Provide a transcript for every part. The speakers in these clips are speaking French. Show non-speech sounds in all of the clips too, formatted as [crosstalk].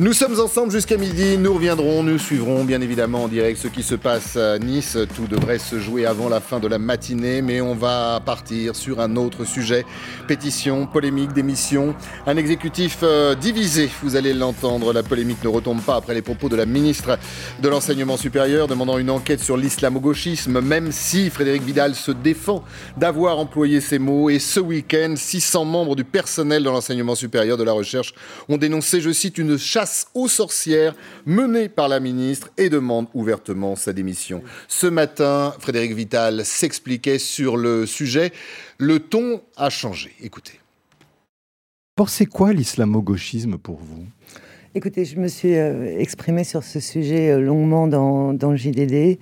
Nous sommes ensemble jusqu'à midi, nous reviendrons, nous suivrons bien évidemment en direct ce qui se passe à Nice. Tout devrait se jouer avant la fin de la matinée, mais on va partir sur un autre sujet. Pétition, polémique, démission, un exécutif euh, divisé, vous allez l'entendre. La polémique ne retombe pas après les propos de la ministre de l'Enseignement supérieur demandant une enquête sur l'islamo-gauchisme, même si Frédéric Vidal se défend d'avoir employé ces mots. Et ce week-end, 600 membres du personnel de l'enseignement supérieur de la recherche ont dénoncé, je cite, une chasse aux sorcières menée par la ministre et demande ouvertement sa démission. Ce matin, Frédéric Vital s'expliquait sur le sujet. Le ton a changé. Écoutez. Pensez quoi l'islamo-gauchisme pour vous? Écoutez, je me suis euh, exprimé sur ce sujet euh, longuement dans, le JDD.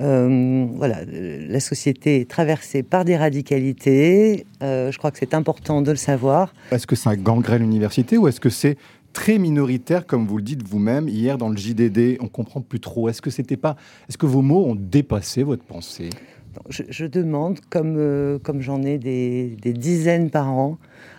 Euh, voilà, la société est traversée par des radicalités. je crois que c'est important de le savoir. Est-ce que ça gangrène l'université ou est-ce que c'est très minoritaire, comme vous le dites vous-même hier dans le JDD. On comprend plus trop. Est-ce que c'était pas, est-ce que vos mots ont dépassé votre pensée? Je, demande, comme euh, comme j'en ai des, dizaines par an,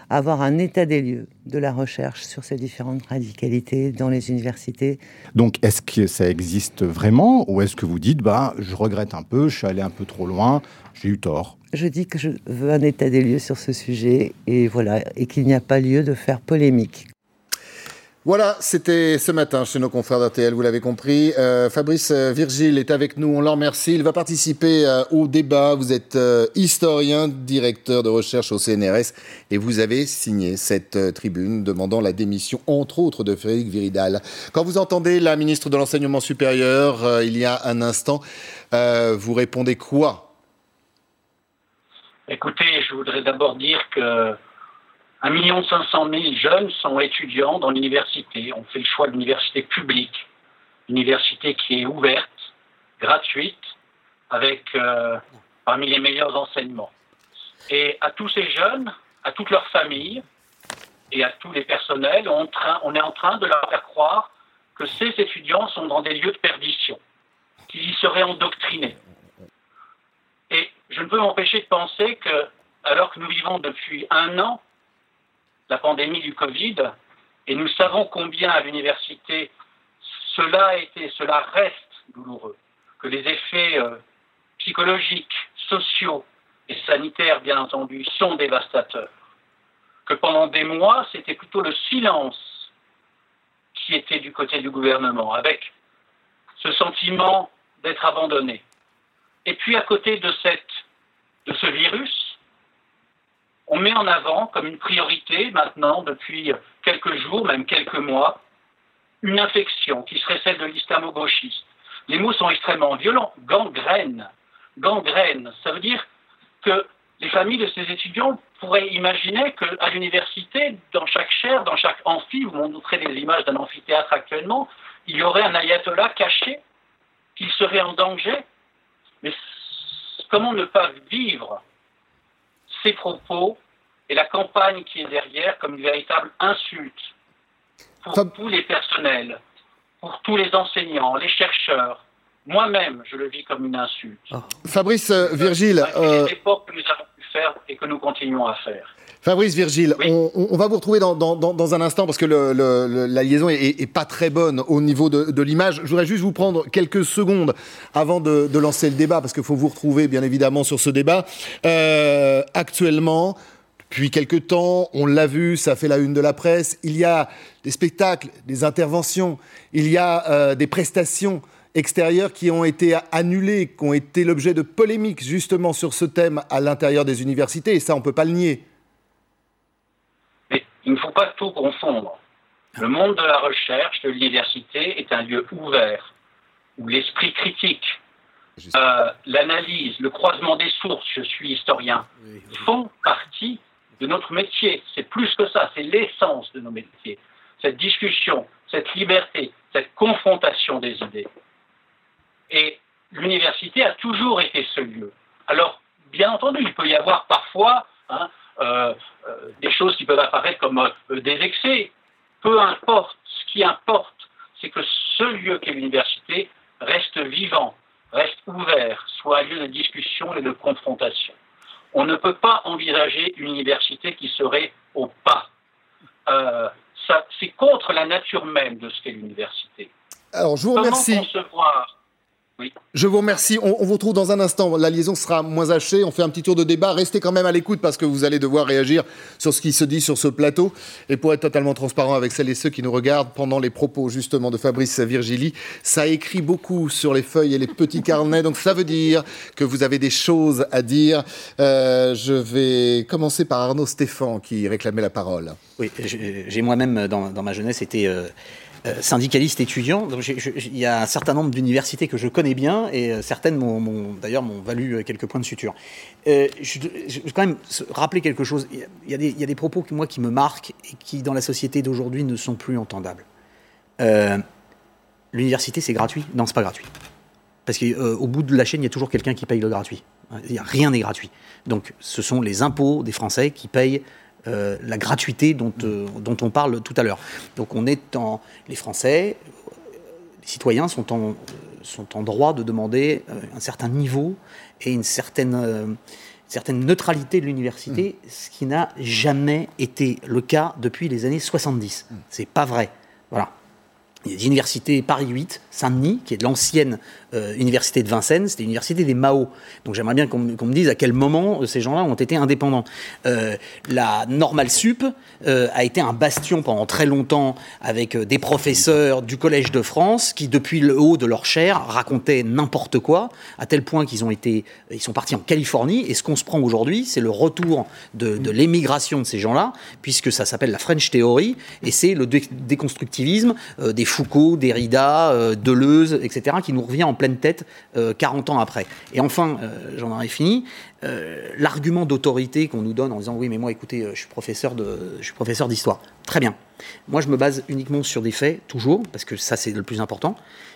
avoir un état des lieux de la recherche sur ces différentes radicalités dans les universités. Donc, est-ce que ça existe vraiment, ou est-ce que vous dites, bah, je regrette un peu, je suis allé un peu trop loin, j'ai eu tort? Je dis que je veux un état des lieux sur ce sujet et voilà et qu'il n'y a pas lieu de faire polémique voilà, c'était ce matin chez nos confrères d'RTL, vous l'avez compris. Euh, Fabrice euh, Virgile est avec nous, on l'en remercie. Il va participer euh, au débat. Vous êtes historien, directeur de recherche au CNRS et vous avez signé cette tribune demandant la démission, entre autres, de Frédéric Viridal. Quand vous entendez la ministre de l'Enseignement supérieur il y a un instant, vous répondez quoi? Écoutez, je voudrais d'abord dire que 1 million 500 000 jeunes sont étudiants dans l'université. On fait le choix de l'université publique, université qui est ouverte, gratuite, avec euh, parmi les meilleurs enseignements. Et à tous ces jeunes, à toutes leurs familles et à tous les personnels, on, on est en train de leur faire croire que ces étudiants sont dans des lieux de perdition, qu'ils y seraient endoctrinés. Et je ne peux m'empêcher de penser que, alors que nous vivons depuis un an la pandémie du Covid, et nous savons combien à l'université cela a été, cela reste douloureux, que les effets euh, psychologiques, sociaux et sanitaires, bien entendu, sont dévastateurs, que pendant des mois, c'était plutôt le silence qui était du côté du gouvernement, avec ce sentiment d'être abandonné. Et puis à côté de, cette, de ce virus, on met en avant comme une priorité maintenant, depuis quelques jours, même quelques mois, une infection qui serait celle de l'islamo-gauchiste. Les mots sont extrêmement violents. Gangrène. Gangrène. Ça veut dire que les familles de ces étudiants pourraient imaginer qu'à l'université, dans chaque chaire, dans chaque amphi, vous montrez des images d'un amphithéâtre actuellement, il y aurait un ayatollah caché, qui serait en danger. Mais comment ne pas vivre ces propos et la campagne qui est derrière comme une véritable insulte pour tous les personnels, pour tous les enseignants, les chercheurs. Moi-même, je le vis comme une insulte. Ah. Fabrice euh, Virgile. Euh... que nous avons pu faire et que nous continuons à faire. Fabrice Virgile, on, va vous retrouver dans, un instant parce que la liaison est, pas très bonne au niveau de, l'image. Je voudrais juste vous prendre quelques secondes avant de, lancer le débat parce qu'il faut vous retrouver bien évidemment sur ce débat. Euh, actuellement, depuis quelques temps, on l'a vu, ça fait la une de la presse, il y a des spectacles, des interventions, il y a euh, des prestations extérieures qui ont été annulées, qui ont été l'objet de polémiques justement sur ce thème à l'intérieur des universités, et ça on ne peut pas le nier il ne faut pas tout confondre. Le monde de la recherche, de l'université, est un lieu ouvert, où l'esprit critique, euh, l'analyse, le croisement des sources, je suis historien, font partie de notre métier. C'est plus que ça, c'est l'essence de nos métiers. Cette discussion, cette liberté, cette confrontation des idées. Et l'université a toujours été ce lieu. Alors, bien entendu, il peut y avoir parfois hein, des choses qui peuvent apparaître comme euh, des excès. Peu importe, ce qui importe, c'est que ce lieu qu'est l'université reste vivant, reste ouvert, soit un lieu de discussion et de confrontation. On ne peut pas envisager une université qui serait au pas. c'est contre la nature même de ce qu'est l'université. Alors, je vous remercie. Comment je vous remercie. On, vous retrouve dans un instant. La liaison sera moins hachée. On fait un petit tour de débat. Restez quand même à l'écoute parce que vous allez devoir réagir sur ce qui se dit sur ce plateau. Et pour être totalement transparent avec celles et ceux qui nous regardent, pendant les propos justement de Fabrice Virgili, ça écrit beaucoup sur les feuilles et les petits [laughs] carnets. Donc ça veut dire que vous avez des choses à dire. Euh, je vais commencer par Arnaud Stéphane qui réclamait la parole. Oui, j'ai moi-même dans, ma jeunesse été. Euh, euh, syndicaliste étudiant. Il y a un certain nombre d'universités que je connais bien et euh, certaines m'ont, d'ailleurs m'ont valu euh, quelques points de suture. je, je, vais quand même rappeler quelque chose. Il y, a des, y propos moi qui me marquent et qui dans la société d'aujourd'hui ne sont plus entendables. l'université c'est gratuit Non, c'est pas gratuit. Parce qu'au bout de la chaîne, il y a toujours quelqu'un qui paye le gratuit. Rien n'est gratuit. Donc ce sont les impôts des Français qui payent euh, la gratuité dont, euh, dont, on parle tout à l'heure. Donc on est en... Les Français, les citoyens sont en, sont en droit de demander euh, un certain niveau et une certaine, certaine neutralité de l'université, mmh. ce qui n'a jamais été le cas depuis les années 70. Mmh. C'est pas vrai. Voilà. Il y a des universités Paris 8, Saint-Denis, qui est de l'ancienne euh, université de Vincennes, c'était l'université des Mao. Donc j'aimerais bien qu'on me dise à quel moment euh, ces gens-là ont été indépendants. Euh, la Normale Sup a été un bastion pendant très longtemps avec des professeurs du Collège de France qui, depuis le haut de leur chair, racontaient n'importe quoi, à tel point qu'ils ont été, ils sont partis en Californie. Et ce qu'on se prend aujourd'hui, c'est le retour de, l'émigration de ces gens-là, puisque ça s'appelle la French Theory, et c'est le déconstructivisme des Foucault, Derrida, Deleuze, etc., qui nous revient en pleine tête 40 euh, ans après. Et enfin, euh, j'en aurais fini, euh, l'argument d'autorité qu'on nous donne en disant oui, mais moi, écoutez, je suis professeur d'histoire. Très bien. Moi, je me base uniquement sur des faits, toujours, parce que ça, c'est le plus important.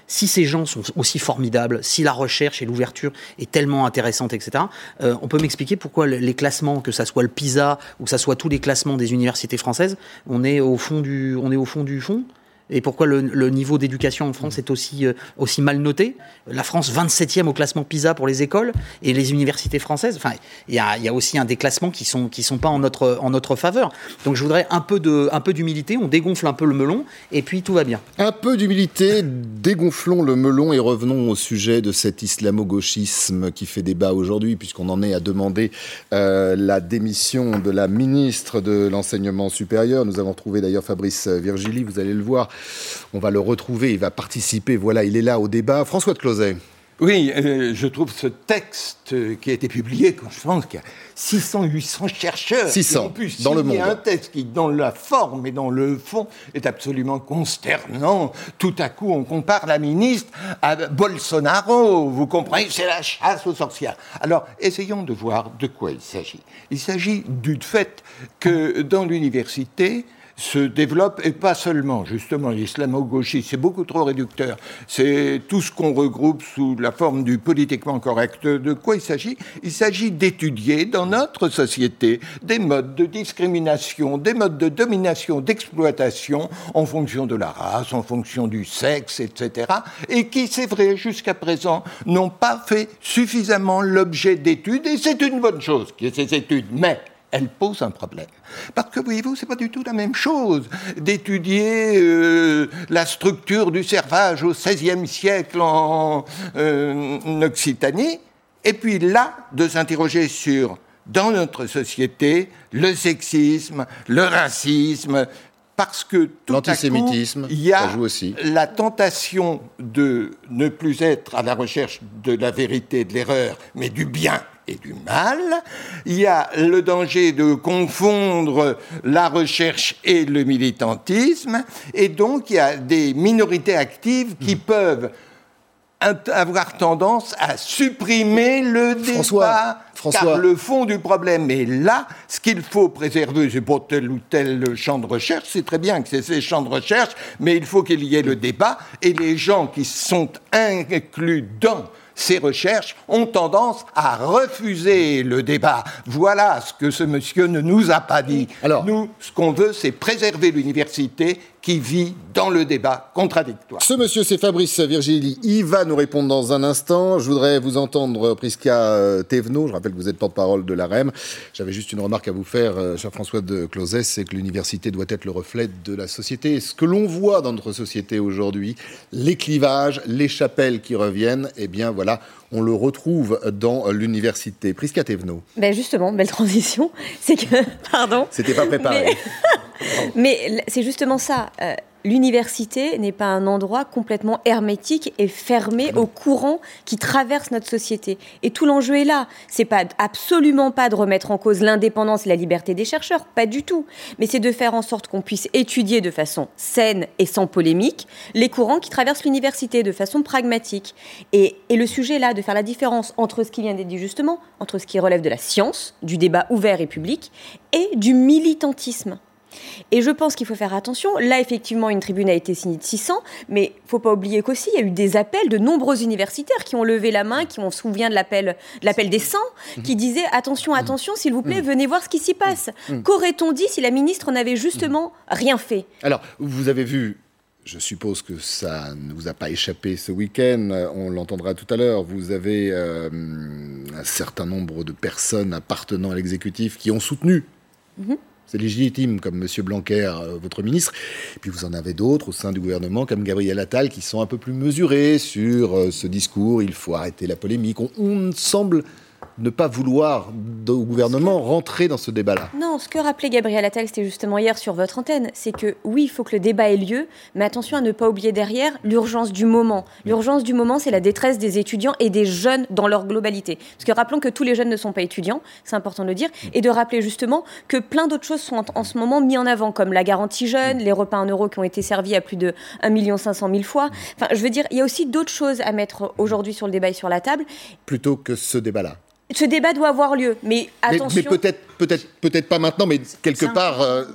Si ces gens sont aussi formidables, si la recherche et l'ouverture est tellement intéressante, etc., on peut m'expliquer pourquoi les classements, que ça soit le PISA ou que ça soit tous les classements des universités françaises, on est au fond du fond? Et pourquoi le, niveau d'éducation en France est aussi, euh, aussi mal noté? La France 27e au classement PISA pour les écoles et les universités françaises. Enfin, il y a, y a, aussi un déclassement qui sont qui sont pas en notre en notre faveur. Donc je voudrais un peu de un peu d'humilité. On dégonfle un peu le melon et puis tout va bien. Un peu d'humilité, dégonflons le melon et revenons au sujet de cet islamo-gauchisme qui fait débat aujourd'hui, puisqu'on en est à demander euh, la démission de la ministre de l'enseignement supérieur. Nous avons trouvé d'ailleurs Fabrice Virgili. Vous allez le voir on va le retrouver, il va participer. Voilà, il est là au débat. François de Closet. Oui, euh, je trouve ce texte qui a été publié, quand je pense qu'il y a 600, 800 chercheurs 600, en plus dans le monde. un texte qui, dans la forme et dans le fond, est absolument consternant. Tout à coup, on compare la ministre à Bolsonaro. Vous comprenez C'est la chasse aux sorcières. Alors, essayons de voir de quoi il s'agit. Il s'agit du fait que dans l'université, se développe, et pas seulement, justement, l'islamo-gauchisme, c'est beaucoup trop réducteur. C'est tout ce qu'on regroupe sous la forme du politiquement correct. De quoi il s'agit? Il s'agit d'étudier dans notre société des modes de discrimination, des modes de domination, d'exploitation en fonction de la race, en fonction du sexe, etc. Et qui, c'est vrai, jusqu'à présent, n'ont pas fait suffisamment l'objet d'études, et c'est une bonne chose qu'il y ait ces études. Mais elle pose un problème. Parce que, voyez-vous, c'est pas du tout la même chose d'étudier euh, la structure du servage au XVIe siècle en, euh, en Occitanie, et puis là, de s'interroger sur, dans notre société, le sexisme, le racisme, parce que tout l'antisémitisme, il y a aussi. la tentation de ne plus être à la recherche de la vérité, de l'erreur, mais du bien et du mal. Il y a le danger de confondre la recherche et le militantisme. Et donc, il y a des minorités actives qui hmm. peuvent avoir tendance à supprimer le débat. François. Car le fond du problème est là. Ce qu'il faut préserver, c'est pour tel ou tel champ de recherche. C'est très bien que c'est ces champs de recherche, mais il faut qu'il y ait le débat. Et les gens qui sont inclus dans ces recherches ont tendance à refuser le débat. Voilà ce que ce monsieur ne nous a pas dit. Alors, nous, ce qu'on veut, c'est préserver l'université qui vit dans le débat contradictoire. Ce monsieur, c'est Fabrice Virgili. Il va nous répondre dans un instant. Je voudrais vous entendre, Prisca euh, Thévenot. Je rappelle que vous êtes porte-parole de l'AREM. J'avais juste une remarque à vous faire, euh, cher François de Closet, c'est que l'université doit être le reflet de la société. ce que l'on voit dans notre société aujourd'hui, les clivages, les chapelles qui reviennent, eh bien voilà, on le retrouve dans l'université. Prisca Thévenot. Ben justement, belle transition. [laughs] C'est que, pardon. C'était pas préparé. Mais, [laughs] c'est justement ça. L'université n'est pas un endroit complètement hermétique et fermé aux courants qui traversent notre société. Et tout l'enjeu est là. C'est pas absolument pas de remettre en cause l'indépendance et la liberté des chercheurs, pas du tout. Mais c'est de faire en sorte qu'on puisse étudier de façon saine et sans polémique les courants qui traversent l'université de façon pragmatique. Et, et le sujet est là de faire la différence entre ce qui vient d'être dit justement, entre ce qui relève de la science, du débat ouvert et public, et du militantisme. Et je pense qu'il faut faire attention. Là, effectivement, une tribune a été signée de 600, mais il faut pas oublier qu'aussi, il y a eu des appels de nombreux universitaires qui ont levé la main, qui ont se souvient de l'appel, de l'appel des 100, qui disaient attention, attention, s'il vous plaît, venez voir ce qui s'y passe. Qu'aurait-on dit si la ministre n'avait justement rien fait? Alors, vous avez vu je suppose que ça ne vous a pas échappé ce week-end, on l'entendra tout à l'heure. Vous avez euh, un certain nombre de personnes appartenant à l'exécutif qui ont soutenu mhm. C'est légitime, comme M. Blanquer, euh, votre ministre. Et puis vous en avez d'autres au sein du gouvernement, comme Gabriel Attal, qui sont un peu plus mesurés sur euh, ce discours. Il faut arrêter la polémique. on semble ne pas vouloir au gouvernement rentrer dans ce débat-là. Non, ce que rappelait Gabriel Attal, c'était justement hier sur votre antenne, c'est que oui, il faut que le débat ait lieu, mais attention à ne pas oublier derrière l'urgence du moment. L'urgence du moment, c'est la détresse des étudiants et des jeunes dans leur globalité. Parce que rappelons que tous les jeunes ne sont pas étudiants, c'est important de le dire, et de rappeler justement que plein d'autres choses sont en, ce moment mis en avant, comme la garantie jeune, les repas en euros qui ont été servis à plus de 1 500 000 fois. Enfin, je veux dire, il y a aussi d'autres choses à mettre aujourd'hui sur le débat et sur la table. Plutôt que ce débat-là ce débat doit avoir lieu, mais attention. Mais, peut-être, peut-être, peut-être pas maintenant, mais quelque part. Euh,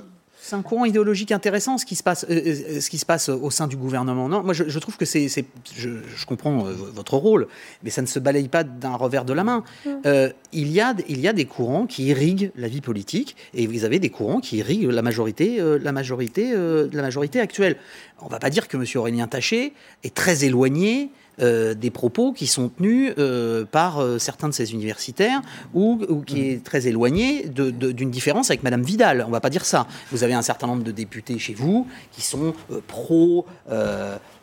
c'est un courant idéologique intéressant ce qui se passe, euh, euh, ce qui se passe au sein du gouvernement. Non, moi je, trouve que c'est, je, je, comprends votre rôle, mais ça ne se balaye pas d'un revers de la main. Mm. il y a, il y a des courants qui irriguent la vie politique, et vous avez des courants qui irriguent la majorité, la majorité, la majorité actuelle. On ne va pas dire que M. Aurélien Taché est très éloigné euh, des propos qui sont tenus euh, par euh, certains de ces universitaires ou, qui est très éloigné d'une différence avec Madame Vidal. On ne va pas dire ça. Vous avez un certain nombre de députés chez vous qui sont pro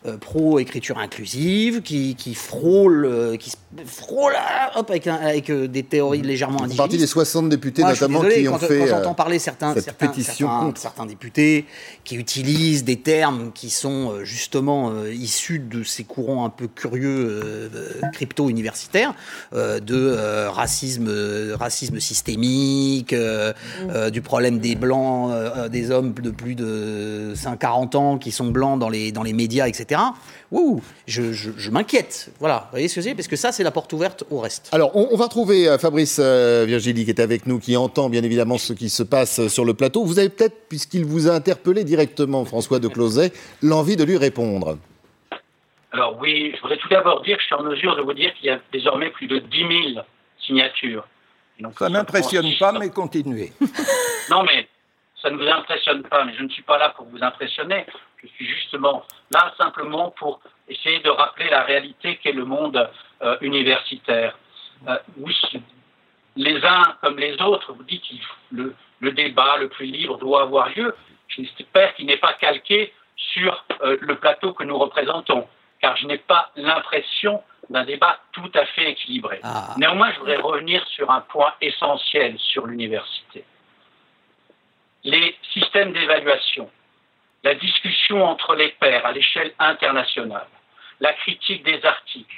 euh, pro-écriture inclusive, qui, qui frôle, qui frôle hop, avec, avec des théories légèrement indigènes. partie des 60 députés notamment qui ont fait. Quand j'entends parler certains, certains, certains, certains, députés qui utilisent des termes qui sont justement issus de ces courants un peu curieux crypto-universitaires, de racisme, racisme systémique, mm. du problème des blancs, des hommes de plus de 5-40 ans qui sont blancs dans les, dans les médias, etc. Ouh, je, m'inquiète. Voilà, vous voyez ce que c'est? Parce que ça, c'est la porte ouverte au reste. Alors, on, va retrouver euh, Fabrice euh, Virgili qui est avec nous, qui entend bien évidemment ce qui se passe sur le plateau. Vous avez peut-être, puisqu'il vous a interpellé directement, François de Closet, l'envie de lui répondre. Alors oui, je voudrais tout d'abord dire que je suis en mesure de vous dire qu'il y a désormais plus de 10 000 signatures. ça n'impressionne pas, mais continuez. [laughs] non, mais ça ne vous impressionne pas, mais je ne suis pas là pour vous impressionner. Je suis justement là simplement pour essayer de rappeler la réalité qu'est le monde euh, universitaire. Euh, les uns comme les autres, vous dites que le, le, débat le plus libre doit avoir lieu. J'espère qu'il n'est pas calqué sur euh, le plateau que nous représentons, car je n'ai pas l'impression d'un débat tout à fait équilibré. Ah. Néanmoins, je voudrais revenir sur un point essentiel sur l'université. Les systèmes d'évaluation la discussion entre les pairs à l'échelle internationale, la critique des articles,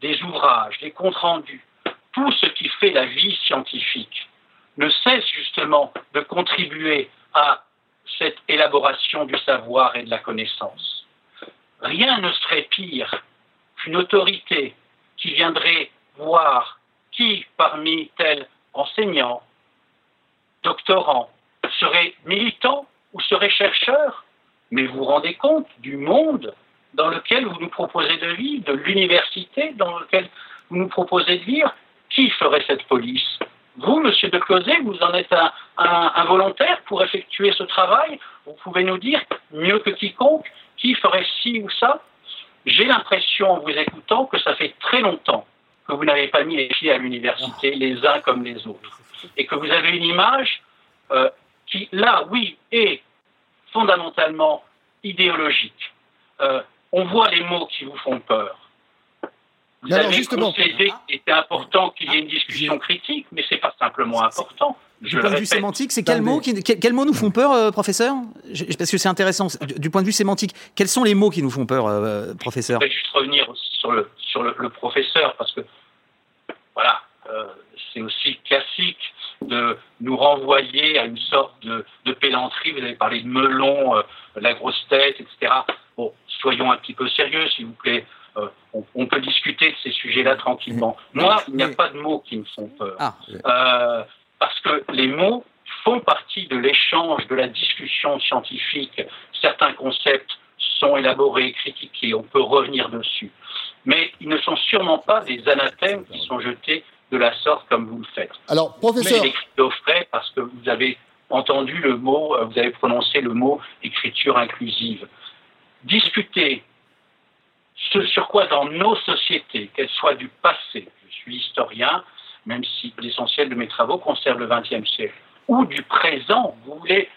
des ouvrages, des comptes rendus, tout ce qui fait la vie scientifique ne cesse justement de contribuer à cette élaboration du savoir et de la connaissance. Rien ne serait pire qu'une autorité qui viendrait voir qui parmi tels enseignants, doctorants, serait militant ou serait chercheur mais vous vous rendez compte du monde dans lequel vous nous proposez de vivre, de l'université dans lequel vous nous proposez de vivre. Qui ferait cette police? Vous, monsieur de Closet, vous en êtes un volontaire pour effectuer ce travail? Vous pouvez nous dire, mieux que quiconque, qui ferait ci ou ça J'ai l'impression, en vous écoutant, que ça fait très longtemps que vous n'avez pas mis les pieds à l'université, les uns comme les autres, et que vous avez une image euh, qui, là, oui, est fondamentalement idéologique. Euh, on voit les mots qui vous font peur. Vous avez justement, concédé qu'il était important qu'il y ait une discussion critique, mais c'est pas simplement important. Du point de vue sémantique, c'est quels mots, quels mots nous font peur, euh, professeur? Parce que c'est intéressant. Du, point de vue sémantique, quels sont les mots qui nous font peur, euh, professeur? Je vais juste revenir aussi sur le, sur le, professeur, parce que, voilà, euh, c'est aussi classique de nous renvoyer à une sorte de, de pédanterie. Vous avez parlé de melon, la grosse tête, etc. Bon, soyons un petit peu sérieux, s'il vous plaît. on, peut discuter de ces sujets-là tranquillement. Moi, il n'y a pas de mots qui me font peur. Ah parce que les mots font partie de l'échange, de la discussion scientifique. Certains concepts sont élaborés, critiqués, on peut revenir dessus. Mais ils ne sont sûrement pas des anathèmes qui sont jetés de la sorte comme vous le faites. Alors, professeur. Mais au frais parce que vous avez entendu le mot, euh, vous avez prononcé le mot écriture inclusive. Discuter ce sur quoi dans nos sociétés, qu'elles soient du passé, je suis historien, même si l'essentiel de mes travaux concerne le XXe siècle, ou du présent. Vous voulez,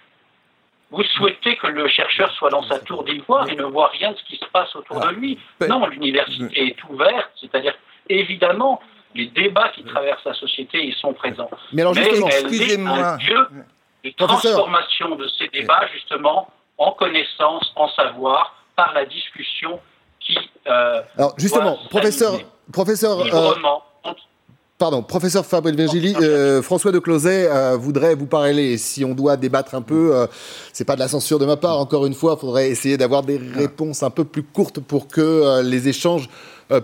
vous souhaitez que le chercheur soit dans sa tour d'ivoire et ne voit rien de ce qui se passe autour de lui. Non, l'université est ouverte, c'est-à-dire évidemment les débats qui traversent la société ils sont présents. Mais alors justement, excusez-moi, un lieu de transformation de ces débats justement en connaissance, en savoir, par la discussion qui. Euh, alors justement, professeur, professeur. Euh, Pardon, professeur Fabrice Virgili, euh, François de Closet euh, voudrait vous parler. Si on doit débattre un peu, euh, c'est pas de la censure de ma part. Encore une fois, il faudrait essayer d'avoir des réponses un peu plus courtes pour que les échanges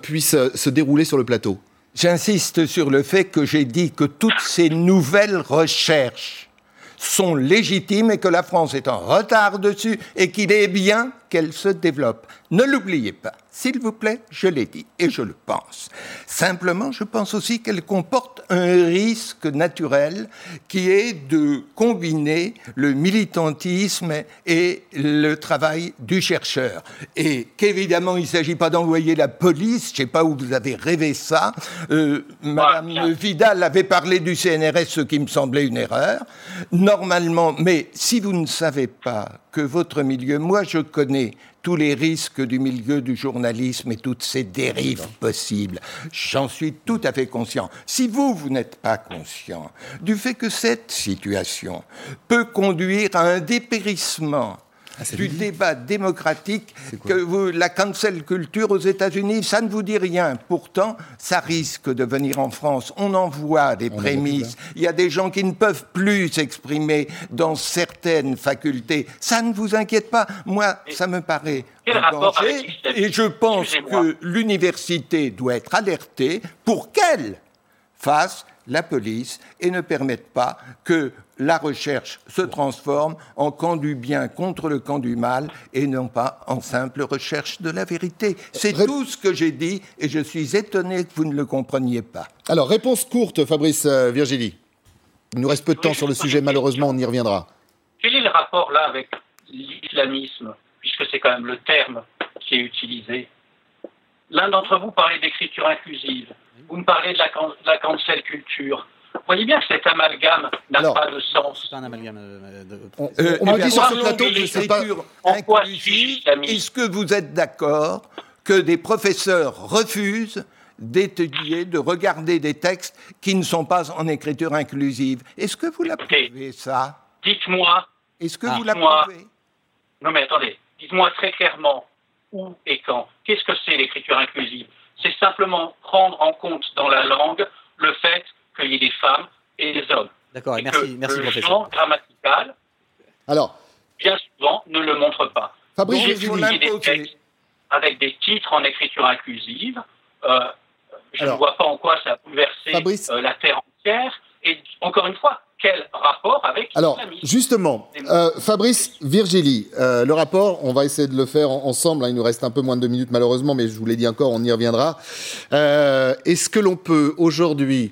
puissent se dérouler sur le plateau. J'insiste sur le fait que j'ai dit que toutes ces nouvelles recherches sont légitimes et que la France est en retard dessus et qu'il est bien qu'elles se développent. Ne l'oubliez pas. S'il vous plaît, je l'ai dit et je le pense. Simplement, je pense aussi qu'elle comporte un risque naturel qui est de combiner le militantisme et le travail du chercheur. Et qu'évidemment, il ne s'agit pas d'envoyer la police, je ne sais pas où vous avez rêvé ça. Euh, Madame Vidal avait parlé du CNRS, ce qui me semblait une erreur. Normalement, mais si vous ne savez pas que votre milieu, moi je connais tous les risques du milieu du journalisme et toutes ces dérives possibles. J'en suis tout à fait conscient. Si vous, vous n'êtes pas conscient du fait que cette situation peut conduire à un dépérissement ah, du débat démocratique que vous, la cancel culture aux États-Unis, ça ne vous dit rien. Pourtant, ça risque de venir en France. On en voit des prémices. Il y a des gens qui ne peuvent plus s'exprimer dans certaines facultés. Ça ne vous inquiète pas? Moi, ça me paraît un danger. Et je pense que l'université doit être alertée pour qu'elle fasse la police et ne permette pas que la recherche se transforme en camp du bien contre le camp du mal et non pas en simple recherche de la vérité. C'est tout ce que j'ai dit et je suis étonné que vous ne le compreniez pas. Alors, réponse courte, Fabrice euh, Virgili. Il nous reste peu de temps sur le sujet, malheureusement, on y reviendra. Quel est le rapport là avec l'islamisme, puisque c'est quand même le terme qui est utilisé L'un d'entre vous parlait d'écriture inclusive, vous me parlez de la, de la cancel culture. Vous voyez bien que cet amalgame n'a pas de sens. C'est un amalgame. Euh, de... On, euh, me dit sur ce plateau que c'est pas. Est-ce que vous êtes d'accord que des professeurs refusent d'étudier, de regarder des textes qui ne sont pas en écriture inclusive? Est-ce que vous l'approuvez, ça? Dites-moi. Est-ce que vous l'approuvez? Non, mais attendez. Dites-moi très clairement où et quand. Qu'est-ce que c'est l'écriture inclusive? C'est simplement prendre en compte dans la langue le fait qu'il y ait des femmes et des hommes. D'accord, merci, merci le professeur. grammatical, Alors, bien souvent, ne le montre pas. Fabrice, Donc, vous des textes avec des titres en écriture inclusive. Euh, je ne vois pas en quoi ça a bouleversé euh, la terre entière. Et encore une fois, quel rapport avec Alors, justement, euh, Fabrice Virgili, euh, le rapport, on va essayer de le faire ensemble. Hein, il nous reste un peu moins de deux minutes, malheureusement, mais je vous l'ai dit encore, on y reviendra. Euh, est-ce que l'on peut aujourd'hui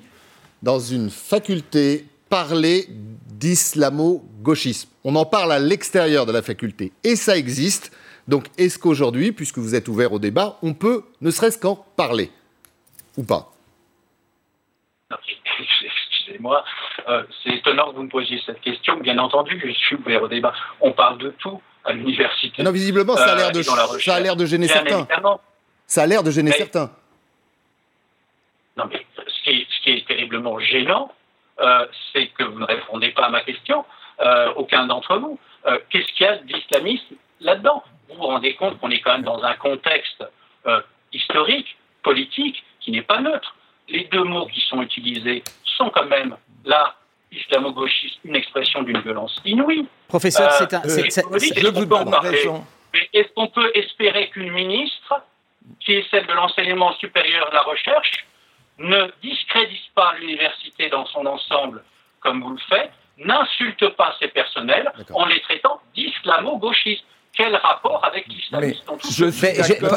dans une faculté parler d'islamo-gauchisme? On en parle à l'extérieur de la faculté et ça existe. Donc est-ce qu'aujourd'hui, puisque vous êtes ouvert au débat, on peut ne serait-ce qu'en parler? Ou pas? [laughs] Excusez-moi, euh, c'est étonnant que vous me posiez cette question. Bien entendu, je suis ouvert au débat. On parle de tout à l'université. Non, visiblement, ça a l'air de, euh, ça a l'air de gêner certains. Ça a l'air de gêner certains. Non, mais ce qui est, ce qui est terriblement gênant, euh, c'est que vous ne répondez pas à ma question, euh, aucun d'entre vous. Euh, qu'est-ce qu'il y a d'islamisme là-dedans? Vous vous rendez compte qu'on est quand même dans un contexte historique, politique, qui n'est pas neutre. Les deux mots qui sont utilisés sont quand même là islamo-gauchiste, une expression d'une violence inouïe. Professeur, c'est un. je vous donne raison. Est-ce qu'on peut espérer qu'une ministre, qui est celle de l'enseignement supérieur et de la recherche, ne discrédite pas l'université dans son ensemble comme vous le faites, n'insulte pas ses personnels en les traitant d'islamo-gauchistes? Quel rapport avec l'islamisme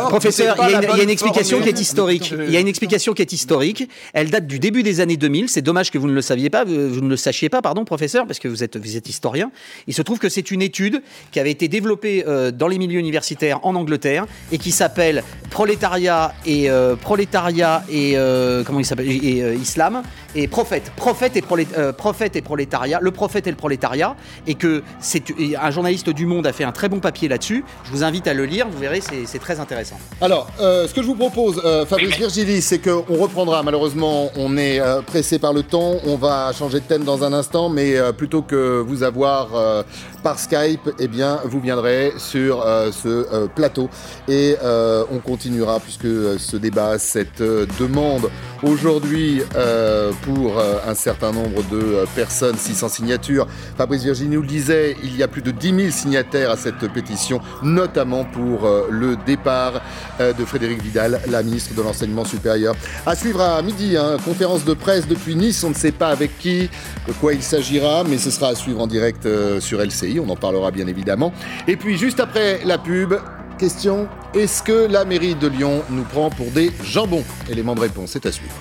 Professeur, il y, a une, explication qui est historique. Il y a une explication qui est historique. Elle date du début des années 2000. C'est dommage que vous ne le saviez pas, vous ne le sachiez pas, pardon, professeur, parce que vous êtes, vous êtes historien. Il se trouve que c'est une étude qui avait été développée euh, dans les milieux universitaires en Angleterre et qui s'appelle Prolétariat et euh, prolétariat et euh, comment il s'appelle? Et islam et prophète, prophète et prophète et prolétariat, le prophète et le prolétariat et que c'est un journaliste du Monde a fait un très bon papier là-dessus. Je vous invite à le lire, vous verrez, c'est très intéressant. Alors, euh, ce que je vous propose, euh, Fabrice Virgili, c'est qu'on reprendra, malheureusement, on est euh, pressé par le temps, on va changer de thème dans un instant, mais plutôt que vous avoir par Skype, eh bien, vous viendrez sur ce plateau. Et on continuera, puisque ce débat, cette demande aujourd'hui pour un certain nombre de personnes, 600 signatures, Fabrice Virgili nous le disait, il y a plus de 10 000 signataires à cette pétition notamment pour euh, le départ euh, de Frédéric Vidal, la ministre de l'Enseignement supérieur. À suivre à midi, hein, conférence de presse depuis Nice, on ne sait pas avec qui, de quoi il s'agira, mais ce sera à suivre en direct euh, sur LCI, on en parlera bien évidemment. Et puis juste après la pub, question, est-ce que la mairie de Lyon nous prend pour des jambons? Élément de réponse, c'est à suivre.